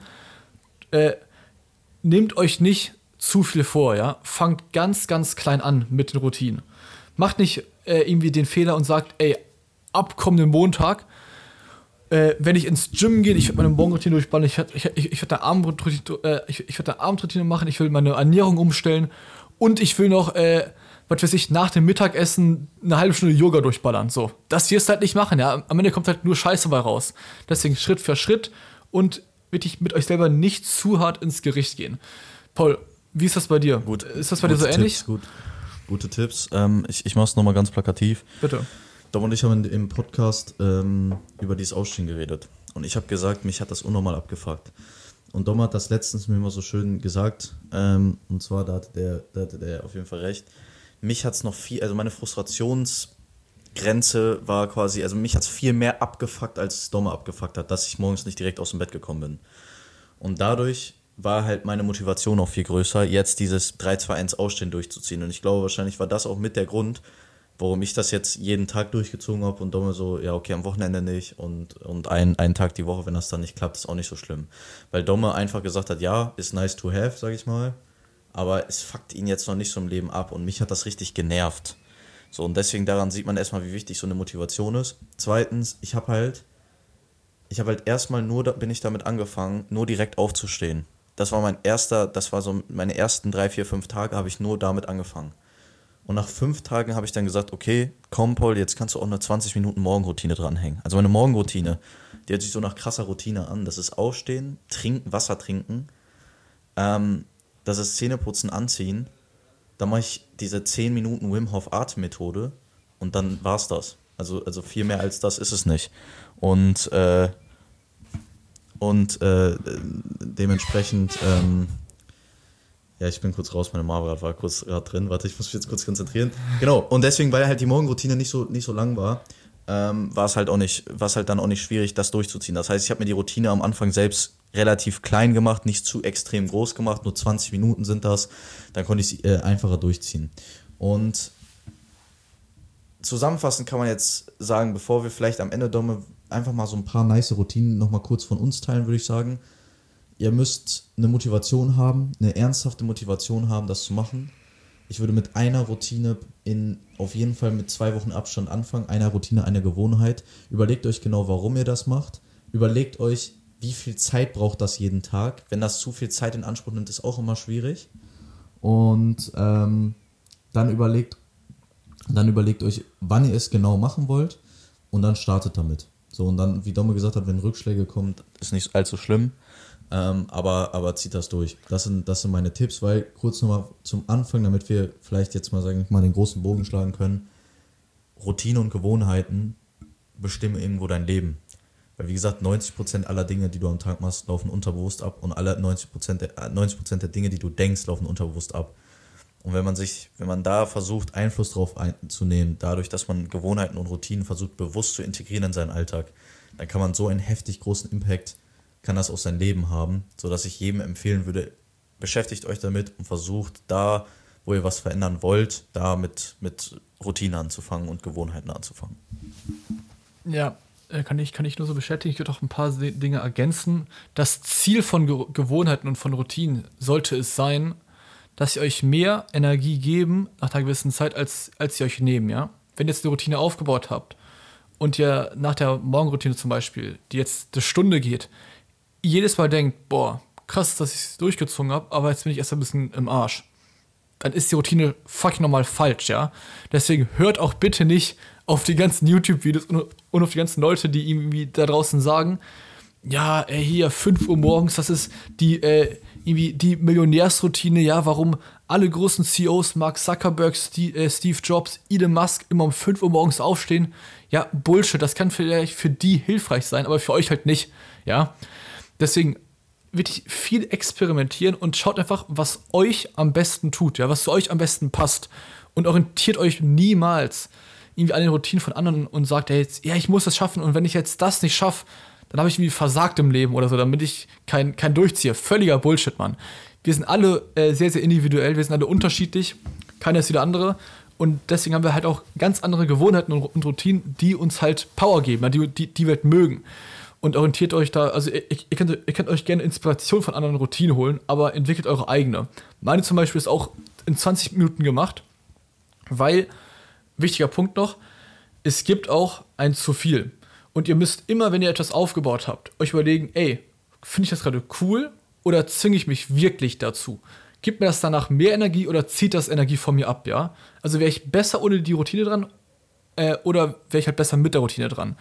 Speaker 3: Äh, nehmt euch nicht zu viel vor, ja. Fangt ganz, ganz klein an mit den Routinen. Macht nicht äh, irgendwie den Fehler und sagt, ey, ab kommenden Montag, äh, wenn ich ins Gym gehe, ich werde meine Morgenroutine durchballen, ich werde ich, ich, ich werd eine Abendroutine, äh, ich, ich eine Abendroutine machen, ich will meine Ernährung umstellen und ich will noch, äh, was weiß ich, nach dem Mittagessen eine halbe Stunde Yoga durchballern. So. Das wirst du halt nicht machen, ja. Am Ende kommt halt nur Scheiße bei raus. Deswegen Schritt für Schritt und wirklich mit euch selber nicht zu hart ins Gericht gehen. Paul, wie ist das bei dir?
Speaker 4: Gut.
Speaker 3: Ist das bei dir so
Speaker 4: Tipps,
Speaker 3: ähnlich?
Speaker 4: Gut. Gute Tipps. Ähm, ich ich mache es nochmal ganz plakativ.
Speaker 3: Bitte.
Speaker 4: Dom und ich haben im Podcast ähm, über dieses Ausstehen geredet. Und ich habe gesagt, mich hat das unnormal abgefuckt. Und Dom hat das letztens mir mal so schön gesagt. Ähm, und zwar, da hatte, der, da hatte der auf jeden Fall recht. Mich hat es noch viel, also meine Frustrationsgrenze war quasi, also mich hat es viel mehr abgefuckt, als Dom abgefuckt hat, dass ich morgens nicht direkt aus dem Bett gekommen bin. Und dadurch war halt meine Motivation auch viel größer, jetzt dieses 3-2-1 Ausstehen durchzuziehen. Und ich glaube, wahrscheinlich war das auch mit der Grund, warum ich das jetzt jeden Tag durchgezogen habe und Domme so, ja, okay, am Wochenende nicht und, und ein, einen Tag die Woche, wenn das dann nicht klappt, ist auch nicht so schlimm. Weil Domme einfach gesagt hat, ja, ist nice to have, sag ich mal, aber es fuckt ihn jetzt noch nicht so im Leben ab und mich hat das richtig genervt. So, und deswegen daran sieht man erstmal, wie wichtig so eine Motivation ist. Zweitens, ich habe halt, ich habe halt erstmal nur, da bin ich damit angefangen, nur direkt aufzustehen. Das war mein erster, das war so meine ersten drei, vier, fünf Tage, habe ich nur damit angefangen. Und nach fünf Tagen habe ich dann gesagt, okay, komm Paul, jetzt kannst du auch eine 20 Minuten Morgenroutine dranhängen. Also meine Morgenroutine, die hört sich so nach krasser Routine an. Das ist Aufstehen, trinken, Wasser trinken, ähm, das ist Zähneputzen, anziehen. Dann mache ich diese 10 Minuten Wim Hof Atemmethode und dann war's das. Also, also viel mehr als das ist es nicht. Und, äh, und äh, dementsprechend, ähm, ja, ich bin kurz raus, meine Mama war kurz gerade drin. Warte, ich muss mich jetzt kurz konzentrieren. Genau, und deswegen, weil halt die Morgenroutine nicht so, nicht so lang war, ähm, war es halt auch nicht, war halt dann auch nicht schwierig, das durchzuziehen. Das heißt, ich habe mir die Routine am Anfang selbst relativ klein gemacht, nicht zu extrem groß gemacht, nur 20 Minuten sind das. Dann konnte ich sie äh, einfacher durchziehen. Und zusammenfassend kann man jetzt sagen, bevor wir vielleicht am Ende Domme einfach mal so ein paar nice Routinen nochmal kurz von uns teilen, würde ich sagen. Ihr müsst eine Motivation haben, eine ernsthafte Motivation haben, das zu machen. Ich würde mit einer Routine in auf jeden Fall mit zwei Wochen Abstand anfangen. Einer Routine, einer Gewohnheit. Überlegt euch genau, warum ihr das macht. Überlegt euch, wie viel Zeit braucht das jeden Tag. Wenn das zu viel Zeit in Anspruch nimmt, ist auch immer schwierig. Und ähm, dann überlegt, dann überlegt euch, wann ihr es genau machen wollt und dann startet damit. So, und dann, wie Domme gesagt hat, wenn Rückschläge kommen, ist nicht allzu schlimm. Ähm, aber, aber zieht das durch. Das sind, das sind meine Tipps, weil kurz nochmal zum Anfang, damit wir vielleicht jetzt mal, sagen mal den großen Bogen schlagen können. Routine und Gewohnheiten bestimmen irgendwo dein Leben. Weil wie gesagt, 90% aller Dinge, die du am Tag machst, laufen unterbewusst ab und alle 90%, der, 90 der Dinge, die du denkst, laufen unterbewusst ab. Und wenn man sich, wenn man da versucht, Einfluss drauf einzunehmen, dadurch, dass man Gewohnheiten und Routinen versucht, bewusst zu integrieren in seinen Alltag, dann kann man so einen heftig großen Impact, kann das auf sein Leben haben, sodass ich jedem empfehlen würde, beschäftigt euch damit und versucht da, wo ihr was verändern wollt, da mit, mit Routine anzufangen und Gewohnheiten anzufangen.
Speaker 3: Ja, äh, kann ich, kann ich nur so bestätigen. Ich würde auch ein paar Dinge ergänzen. Das Ziel von Ge Gewohnheiten und von Routinen sollte es sein, dass sie euch mehr Energie geben nach einer gewissen Zeit, als, als sie euch nehmen, ja. Wenn ihr jetzt eine Routine aufgebaut habt und ihr nach der Morgenroutine zum Beispiel, die jetzt eine Stunde geht, jedes Mal denkt, boah, krass, dass ich es durchgezogen habe, aber jetzt bin ich erst ein bisschen im Arsch. Dann ist die Routine fucking nochmal falsch, ja. Deswegen hört auch bitte nicht auf die ganzen YouTube-Videos und, und, auf die ganzen Leute, die irgendwie da draußen sagen, ja, ey, hier 5 Uhr morgens, das ist die, äh, irgendwie die Millionärsroutine, ja, warum alle großen CEOs, Mark Zuckerberg, Steve, äh, Steve Jobs, Elon Musk immer um 5 Uhr morgens aufstehen. Ja, Bullshit, das kann vielleicht für die hilfreich sein, aber für euch halt nicht, ja. Deswegen wirklich viel experimentieren und schaut einfach, was euch am besten tut, ja, was zu euch am besten passt und orientiert euch niemals irgendwie an den Routinen von anderen und sagt, hey, jetzt, ja, ich muss das schaffen und wenn ich jetzt das nicht schaffe, dann habe ich irgendwie versagt im Leben oder so, damit ich kein, kein Durchzieher. Völliger Bullshit, Mann. Wir sind alle äh, sehr, sehr individuell, wir sind alle unterschiedlich, keiner ist wie der andere. Und deswegen haben wir halt auch ganz andere Gewohnheiten und, Routinen, die uns halt Power geben, die, die, die wir halt mögen. Und orientiert euch da, also ihr, ihr, könnt, ihr könnt euch gerne Inspiration von anderen Routinen holen, aber entwickelt eure eigene. Meine zum Beispiel ist auch in 20 Minuten gemacht, weil wichtiger Punkt noch, es gibt auch ein zu viel. Und ihr müsst immer, wenn ihr etwas aufgebaut habt, euch überlegen, ey, finde ich das gerade cool oder zwinge ich mich wirklich dazu? Gibt mir das danach mehr Energie oder zieht das Energie von mir ab, ja? Also wäre ich besser ohne die Routine dran äh, oder wäre ich halt besser mit der Routine dran?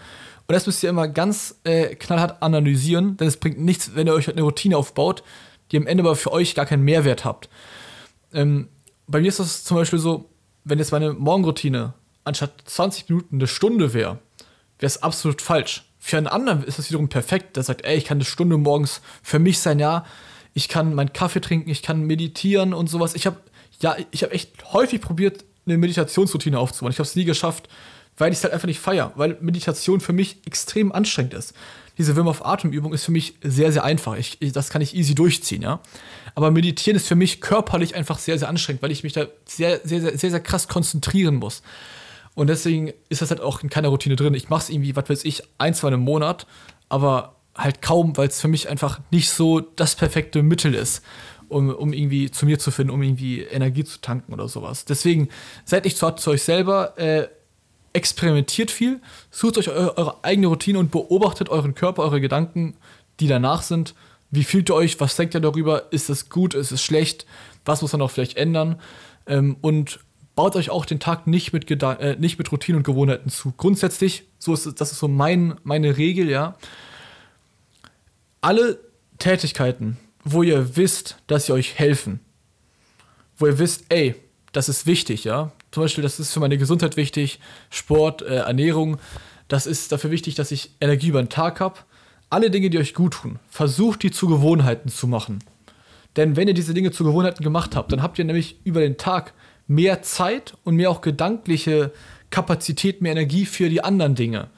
Speaker 3: Und das müsst ihr immer ganz äh, knallhart analysieren, denn es bringt nichts, wenn ihr euch halt eine Routine aufbaut, die am Ende aber für euch gar keinen Mehrwert habt. Ähm, bei mir ist das zum Beispiel so, wenn jetzt meine Morgenroutine anstatt 20 Minuten eine Stunde wäre, wäre es absolut falsch. Für einen anderen ist das wiederum perfekt, der sagt, ey, ich kann eine Stunde morgens für mich sein, ja, ich kann meinen Kaffee trinken, ich kann meditieren und sowas. Ich habe ja, ich habe echt häufig probiert, eine Meditationsroutine aufzubauen. Ich habe es nie geschafft, weil ich es halt einfach nicht feier, weil Meditation für mich extrem anstrengend ist. Diese Wim of Atemübung ist für mich sehr, sehr einfach. Ich, ich, das kann ich easy durchziehen, ja. Aber meditieren ist für mich körperlich einfach sehr, sehr anstrengend, weil ich mich da sehr, sehr, sehr, sehr, sehr krass konzentrieren muss. Und deswegen ist das halt auch in keiner Routine drin. Ich mache es irgendwie, was weiß ich, ein, zwei im Monat, aber halt kaum, weil es für mich einfach nicht so das perfekte Mittel ist, um, um irgendwie zu mir zu finden, um irgendwie Energie zu tanken oder sowas. Deswegen seid nicht zu hart zu euch selber, äh, experimentiert viel, sucht euch eure, eure eigene Routine und beobachtet euren Körper, eure Gedanken, die danach sind. Wie fühlt ihr euch? Was denkt ihr darüber? Ist es gut? Ist es schlecht? Was muss man auch vielleicht ändern? Ähm, und baut euch auch den Tag nicht mit, äh, nicht mit Routinen und Gewohnheiten zu. Grundsätzlich, so ist das ist so mein, meine Regel, ja. Alle Tätigkeiten, wo ihr wisst, dass sie euch helfen, wo ihr wisst, ey, das ist wichtig, ja. Zum Beispiel, das ist für meine Gesundheit wichtig, Sport, äh, Ernährung, das ist dafür wichtig, dass ich Energie über den Tag habe. Alle Dinge, die euch gut tun, versucht die zu Gewohnheiten zu machen. Denn wenn ihr diese Dinge zu Gewohnheiten gemacht habt, dann habt ihr nämlich über den Tag mehr Zeit und mehr auch gedankliche Kapazität, mehr Energie für die anderen Dinge.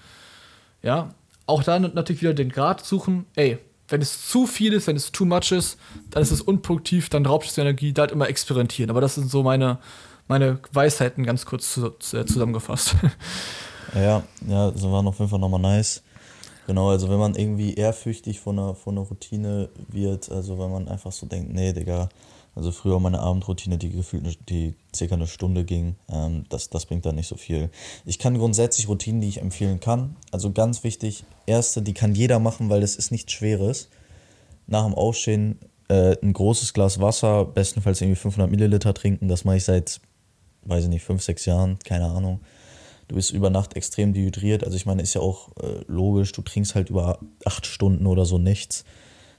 Speaker 3: Ja, auch da natürlich wieder den Grad suchen. Ey, wenn es zu viel ist, wenn es too much ist, dann ist es unproduktiv, dann raubt es Energie, da halt immer experimentieren. Aber das sind so meine, meine Weisheiten ganz kurz zu, zu, äh, zusammengefasst.
Speaker 4: Ja, ja, das war auf jeden Fall nochmal nice. Genau, also wenn man irgendwie ehrfürchtig von einer, von einer Routine wird, also wenn man einfach so denkt, nee, Digga, also früher meine Abendroutine, die gefühlt die circa eine Stunde ging, ähm, das, das bringt da nicht so viel. Ich kann grundsätzlich Routinen, die ich empfehlen kann. Also ganz wichtig, erste, die kann jeder machen, weil das ist nichts Schweres. Nach dem Aufstehen äh, ein großes Glas Wasser, bestenfalls irgendwie 500 Milliliter trinken. Das mache ich seit, weiß ich nicht, 5, 6 Jahren, keine Ahnung du bist über Nacht extrem dehydriert. Also ich meine, ist ja auch äh, logisch, du trinkst halt über acht Stunden oder so nichts.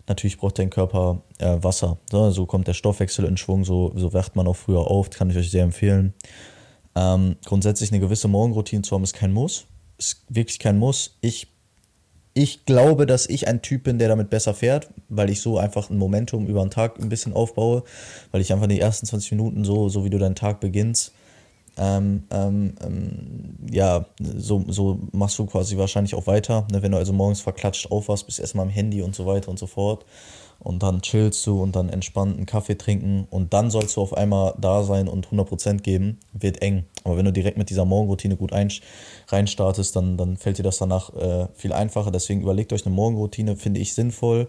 Speaker 4: Natürlich braucht dein Körper äh, Wasser. So, so, kommt der Stoffwechsel in Schwung, so, so wacht man auch früher auf, kann ich euch sehr empfehlen. Ähm, grundsätzlich eine gewisse Morgenroutine zu haben, ist kein Muss. Ist wirklich kein Muss. Ich, ich glaube, dass ich ein Typ bin, der damit besser fährt, weil ich so einfach ein Momentum über den Tag ein bisschen aufbaue, weil ich einfach in die ersten 20 Minuten so, so wie du deinen Tag beginnst, ähm, ähm, ähm, ja, so, so machst du quasi wahrscheinlich auch weiter. Ne? Wenn du also morgens verklatscht aufwachst, bist erstmal am Handy und so weiter und so fort. Und dann chillst du und dann entspannt einen Kaffee trinken und dann sollst du auf einmal da sein und 100% geben, wird eng. Aber wenn du direkt mit dieser Morgenroutine gut ein, reinstartest, dann, dann fällt dir das danach äh, viel einfacher. Deswegen überlegt euch eine Morgenroutine, finde ich sinnvoll.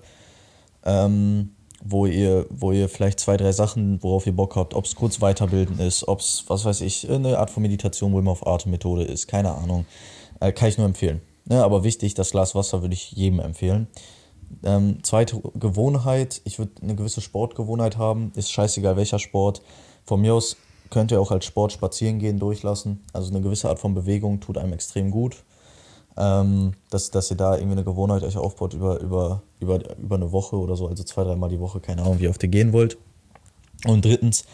Speaker 4: Ähm, wo ihr, wo ihr vielleicht zwei, drei Sachen, worauf ihr Bock habt, ob es kurz weiterbilden ist, ob es, was weiß ich, eine Art von Meditation, wo immer auf Atemmethode ist, keine Ahnung. Äh, kann ich nur empfehlen. Ja, aber wichtig, das Glas Wasser würde ich jedem empfehlen. Ähm, zweite Gewohnheit, ich würde eine gewisse Sportgewohnheit haben, ist scheißegal welcher Sport. Von mir aus könnt ihr auch als Sport spazieren gehen durchlassen. Also eine gewisse Art von Bewegung tut einem extrem gut ähm, dass, dass ihr da irgendwie eine Gewohnheit euch aufbaut über, über, über, über eine Woche oder so, also zwei, dreimal die Woche, keine Ahnung, wie oft ihr gehen wollt. Und drittens,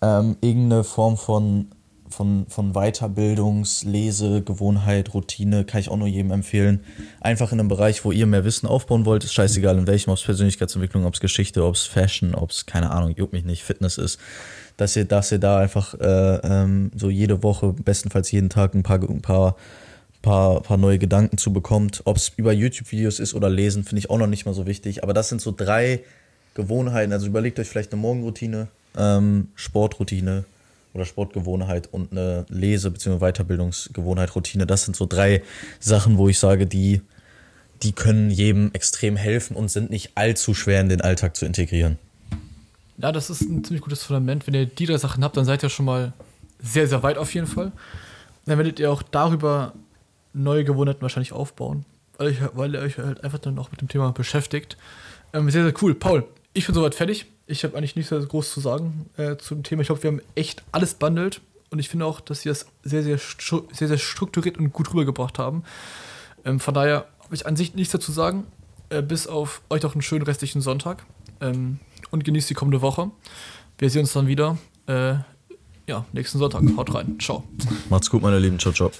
Speaker 4: ähm, irgendeine Form von, von, von Weiterbildungs-, Lese-, Gewohnheit, Routine kann ich auch nur jedem empfehlen. Einfach in einem Bereich, wo ihr mehr Wissen aufbauen wollt, ist scheißegal in welchem, ob es Persönlichkeitsentwicklung, ob es Geschichte, ob es Fashion, ob es, keine Ahnung, juckt mich nicht, Fitness ist dass ihr, dass ihr da einfach äh, ähm, so jede Woche, bestenfalls jeden Tag ein paar, ein paar paar, paar neue Gedanken zu bekommt. Ob es über YouTube-Videos ist oder lesen, finde ich auch noch nicht mal so wichtig. Aber das sind so drei Gewohnheiten. Also überlegt euch vielleicht eine Morgenroutine, ähm, Sportroutine oder Sportgewohnheit und eine Lese- bzw. Weiterbildungsgewohnheit, Routine. Das sind so drei Sachen, wo ich sage, die, die können jedem extrem helfen und sind nicht allzu schwer in den Alltag zu integrieren.
Speaker 3: Ja, das ist ein ziemlich gutes Fundament. Wenn ihr die drei Sachen habt, dann seid ihr schon mal sehr, sehr weit auf jeden Fall. Dann werdet ihr auch darüber neue Gewohnheiten wahrscheinlich aufbauen, weil, ich, weil ihr euch halt einfach dann auch mit dem Thema beschäftigt. Ähm, sehr, sehr cool. Paul, ich bin soweit fertig. Ich habe eigentlich nichts sehr groß zu sagen äh, zum Thema. Ich glaube, wir haben echt alles bundelt und ich finde auch, dass sie das sehr, sehr, sehr, sehr strukturiert und gut rübergebracht haben. Ähm, von daher habe ich an sich nichts dazu sagen, äh, bis auf euch noch einen schönen restlichen Sonntag ähm, und genießt die kommende Woche. Wir sehen uns dann wieder. Äh, ja, nächsten Sonntag. Haut rein. Ciao.
Speaker 4: Macht's gut, meine Lieben. Ciao, ciao.